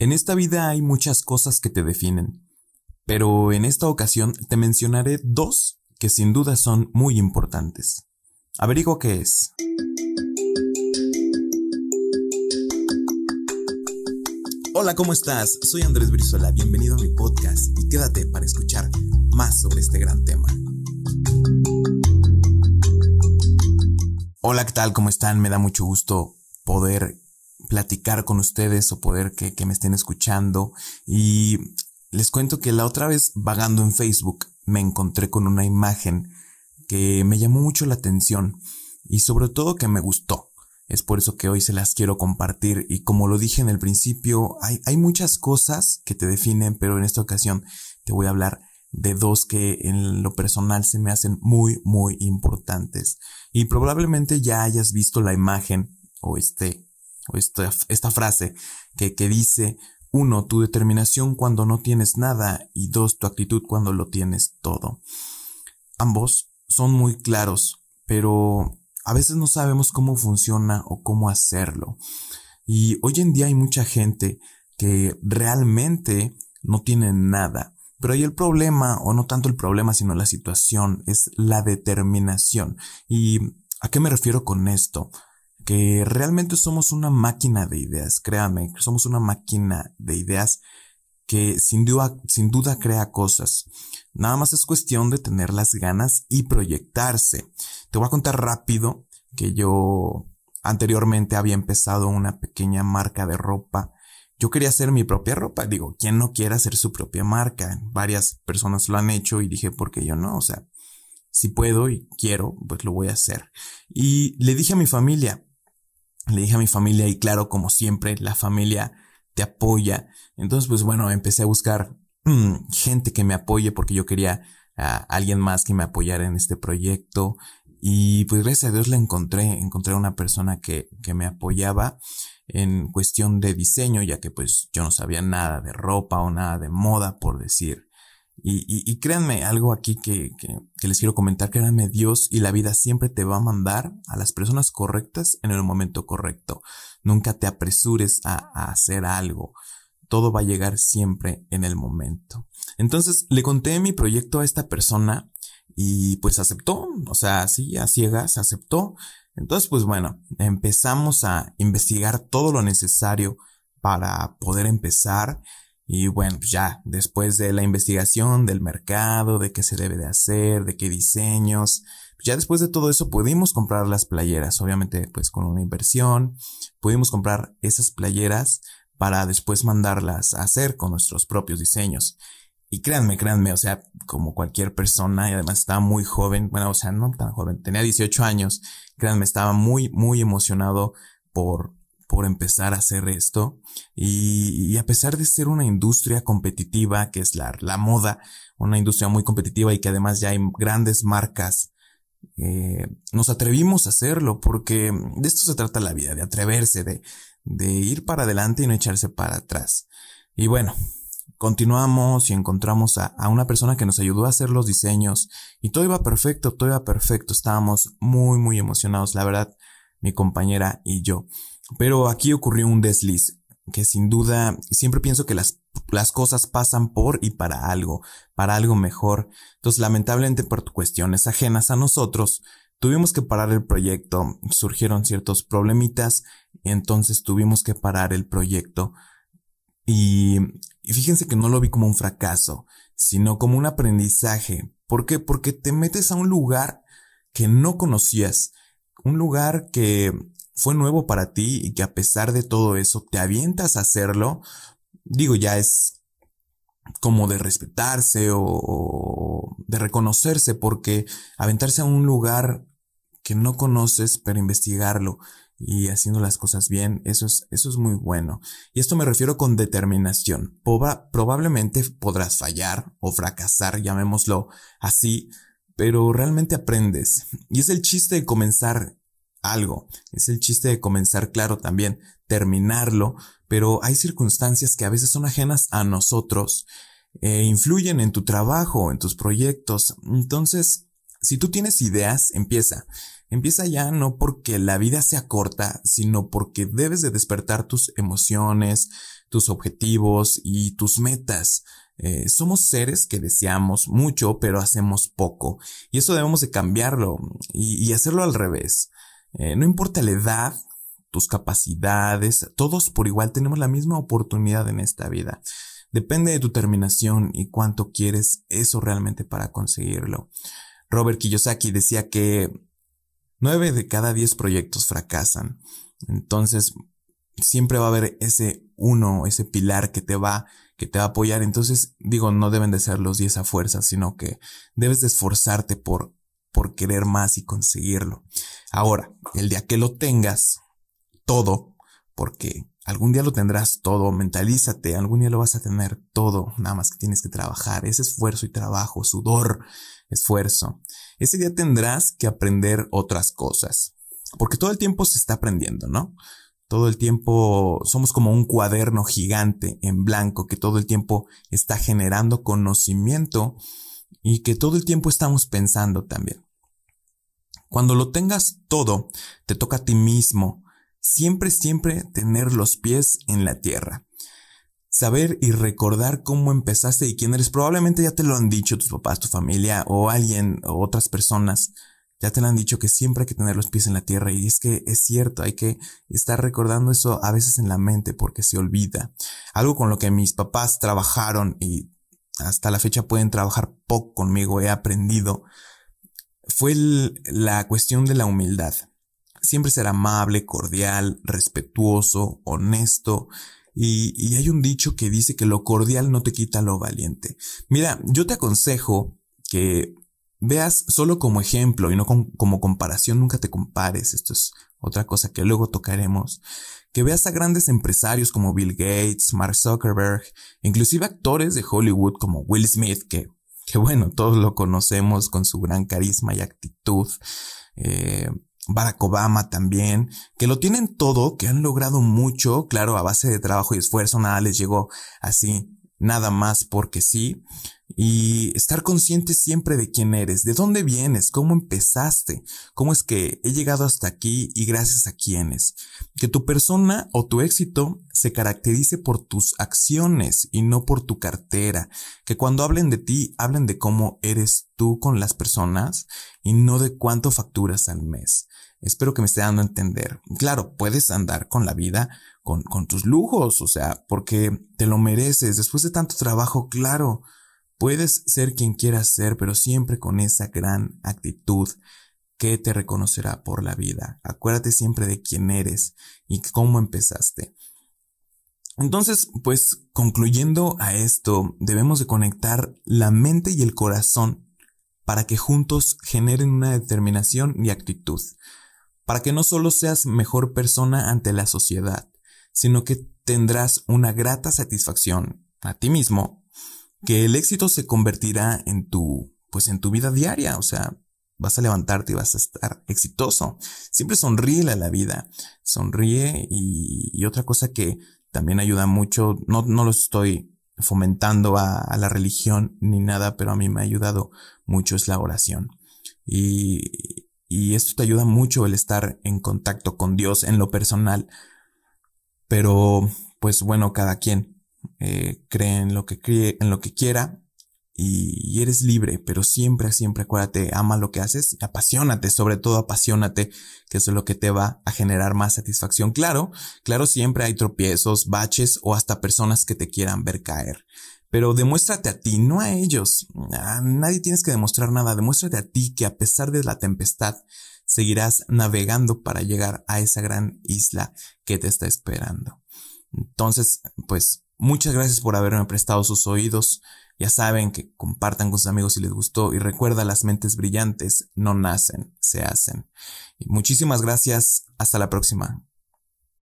En esta vida hay muchas cosas que te definen, pero en esta ocasión te mencionaré dos que sin duda son muy importantes. Averiguo qué es. Hola, ¿cómo estás? Soy Andrés Brizola, bienvenido a mi podcast y quédate para escuchar más sobre este gran tema. Hola, ¿qué tal? ¿Cómo están? Me da mucho gusto poder platicar con ustedes o poder que, me estén escuchando. Y les cuento que la otra vez vagando en Facebook me encontré con una imagen que me llamó mucho la atención y sobre todo que me gustó. Es por eso que hoy se las quiero compartir y como lo dije en el principio, hay, hay muchas cosas que te definen, pero en esta ocasión te voy a hablar de dos que en lo personal se me hacen muy, muy importantes. Y probablemente ya hayas visto la imagen o este esta, esta frase que, que dice, uno, tu determinación cuando no tienes nada y dos, tu actitud cuando lo tienes todo. Ambos son muy claros, pero a veces no sabemos cómo funciona o cómo hacerlo. Y hoy en día hay mucha gente que realmente no tiene nada. Pero ahí el problema, o no tanto el problema, sino la situación, es la determinación. ¿Y a qué me refiero con esto? Que realmente somos una máquina de ideas, créame, somos una máquina de ideas que sin duda, sin duda crea cosas. Nada más es cuestión de tener las ganas y proyectarse. Te voy a contar rápido que yo anteriormente había empezado una pequeña marca de ropa. Yo quería hacer mi propia ropa. Digo, ¿quién no quiere hacer su propia marca? Varias personas lo han hecho y dije, ¿por qué yo no? O sea, si puedo y quiero, pues lo voy a hacer. Y le dije a mi familia, le dije a mi familia y claro, como siempre, la familia te apoya. Entonces, pues bueno, empecé a buscar mm, gente que me apoye porque yo quería a alguien más que me apoyara en este proyecto. Y pues gracias a Dios la encontré, encontré una persona que, que me apoyaba en cuestión de diseño, ya que pues yo no sabía nada de ropa o nada de moda, por decir. Y, y, créanme, algo aquí que, que, les quiero comentar, créanme, Dios y la vida siempre te va a mandar a las personas correctas en el momento correcto. Nunca te apresures a, a hacer algo. Todo va a llegar siempre en el momento. Entonces le conté mi proyecto a esta persona y pues aceptó, o sea, así a ciegas aceptó. Entonces, pues bueno, empezamos a investigar todo lo necesario para poder empezar y bueno, pues ya después de la investigación del mercado, de qué se debe de hacer, de qué diseños, pues ya después de todo eso pudimos comprar las playeras, obviamente pues con una inversión, pudimos comprar esas playeras para después mandarlas a hacer con nuestros propios diseños. Y créanme, créanme, o sea, como cualquier persona, y además estaba muy joven, bueno, o sea, no tan joven, tenía 18 años, créanme, estaba muy, muy emocionado por, por empezar a hacer esto y, a pesar de ser una industria competitiva, que es la, la, moda, una industria muy competitiva y que además ya hay grandes marcas, eh, nos atrevimos a hacerlo porque de esto se trata la vida, de atreverse, de, de ir para adelante y no echarse para atrás. Y bueno, continuamos y encontramos a, a, una persona que nos ayudó a hacer los diseños y todo iba perfecto, todo iba perfecto, estábamos muy, muy emocionados, la verdad, mi compañera y yo. Pero aquí ocurrió un desliz, que sin duda siempre pienso que las, las cosas pasan por y para algo, para algo mejor. Entonces, lamentablemente por cuestiones ajenas a nosotros, tuvimos que parar el proyecto, surgieron ciertos problemitas, entonces tuvimos que parar el proyecto. Y, y fíjense que no lo vi como un fracaso, sino como un aprendizaje. ¿Por qué? Porque te metes a un lugar que no conocías, un lugar que fue nuevo para ti y que a pesar de todo eso te avientas a hacerlo, digo, ya es como de respetarse o de reconocerse porque aventarse a un lugar que no conoces pero investigarlo y haciendo las cosas bien, eso es, eso es muy bueno. Y esto me refiero con determinación. probablemente podrás fallar o fracasar, llamémoslo así, pero realmente aprendes. Y es el chiste de comenzar algo. Es el chiste de comenzar, claro, también terminarlo, pero hay circunstancias que a veces son ajenas a nosotros, e influyen en tu trabajo, en tus proyectos. Entonces, si tú tienes ideas, empieza. Empieza ya no porque la vida sea corta, sino porque debes de despertar tus emociones, tus objetivos y tus metas. Eh, somos seres que deseamos mucho, pero hacemos poco. Y eso debemos de cambiarlo y, hacerlo al revés. Eh, no importa la edad, tus capacidades, todos por igual tenemos la misma oportunidad en esta vida. Depende de tu terminación y cuánto quieres eso realmente para conseguirlo. Robert Kiyosaki decía que nueve de cada diez proyectos fracasan. Entonces, siempre va a haber ese uno, ese pilar que te va, que te va a apoyar. Entonces, digo, no deben de ser los diez a fuerza, sino que debes de esforzarte por, por querer más y conseguirlo. Ahora, el día que lo tengas todo, porque algún día lo tendrás todo, mentalízate, algún día lo vas a tener todo, nada más que tienes que trabajar, ese esfuerzo y trabajo, sudor, esfuerzo. Ese día tendrás que aprender otras cosas, porque todo el tiempo se está aprendiendo, ¿no? Todo el tiempo somos como un cuaderno gigante en blanco que todo el tiempo está generando conocimiento y que todo el tiempo estamos pensando también. Cuando lo tengas todo, te toca a ti mismo Siempre, siempre tener los pies en la tierra. Saber y recordar cómo empezaste y quién eres. Probablemente ya te lo han dicho tus papás, tu familia o alguien o otras personas. Ya te lo han dicho que siempre hay que tener los pies en la tierra y es que es cierto, hay que estar recordando eso a veces en la mente porque se olvida. Algo con lo que mis papás trabajaron y hasta la fecha pueden trabajar poco conmigo, he aprendido, fue la cuestión de la humildad. Siempre ser amable, cordial, respetuoso, honesto. Y, hay un dicho que dice que lo cordial no te quita lo valiente. Mira, yo te aconsejo que veas solo como ejemplo y no como comparación, nunca te compares. Esto es otra cosa que luego tocaremos. Que veas a grandes empresarios como Bill Gates, Mark Zuckerberg, inclusive actores de Hollywood como Will Smith, que, que bueno, todos lo conocemos con su gran carisma y actitud. Eh, Barack Obama también, que lo tienen todo, que han logrado mucho, claro, a base de trabajo y esfuerzo, nada les llegó así, nada más porque sí, y estar consciente siempre de quién eres, de dónde vienes, cómo empezaste, cómo es que he llegado hasta aquí y gracias a quiénes. Que tu persona o tu éxito se caracterice por tus acciones y no por tu cartera. Que cuando hablen de ti, hablen de cómo eres tú con las personas y no de cuánto facturas al mes. Espero que me esté dando a entender. Claro, puedes andar con la vida con, con tus lujos, o sea, porque te lo mereces. Después de tanto trabajo, claro, puedes ser quien quieras ser, pero siempre con esa gran actitud que te reconocerá por la vida. Acuérdate siempre de quién eres y cómo empezaste. Entonces, pues concluyendo a esto, debemos de conectar la mente y el corazón para que juntos generen una determinación y actitud para que no solo seas mejor persona ante la sociedad, sino que tendrás una grata satisfacción a ti mismo, que el éxito se convertirá en tu, pues en tu vida diaria, o sea, vas a levantarte y vas a estar exitoso. Siempre sonríe a la vida, sonríe y, otra cosa que también ayuda mucho, no, no lo estoy fomentando a, a, la religión ni nada, pero a mí me ha ayudado mucho es la oración. Y, y esto te ayuda mucho el estar en contacto con Dios en lo personal. Pero, pues bueno, cada quien eh, cree en lo que cree, en lo que quiera y, eres libre, pero siempre, siempre acuérdate, ama lo que haces, apasionate, sobre todo apasionate, que es lo que te va a generar más satisfacción. Claro, claro, siempre hay tropiezos, baches o hasta personas que te quieran ver caer. Pero demuéstrate a ti, no a ellos. A nadie tienes que demostrar nada. Demuéstrate a ti que a pesar de la tempestad, seguirás navegando para llegar a esa gran isla que te está esperando. Entonces, pues, muchas gracias por haberme prestado sus oídos. Ya saben que compartan con sus amigos si les gustó y recuerda las mentes brillantes no nacen, se hacen. muchísimas gracias. Hasta la próxima.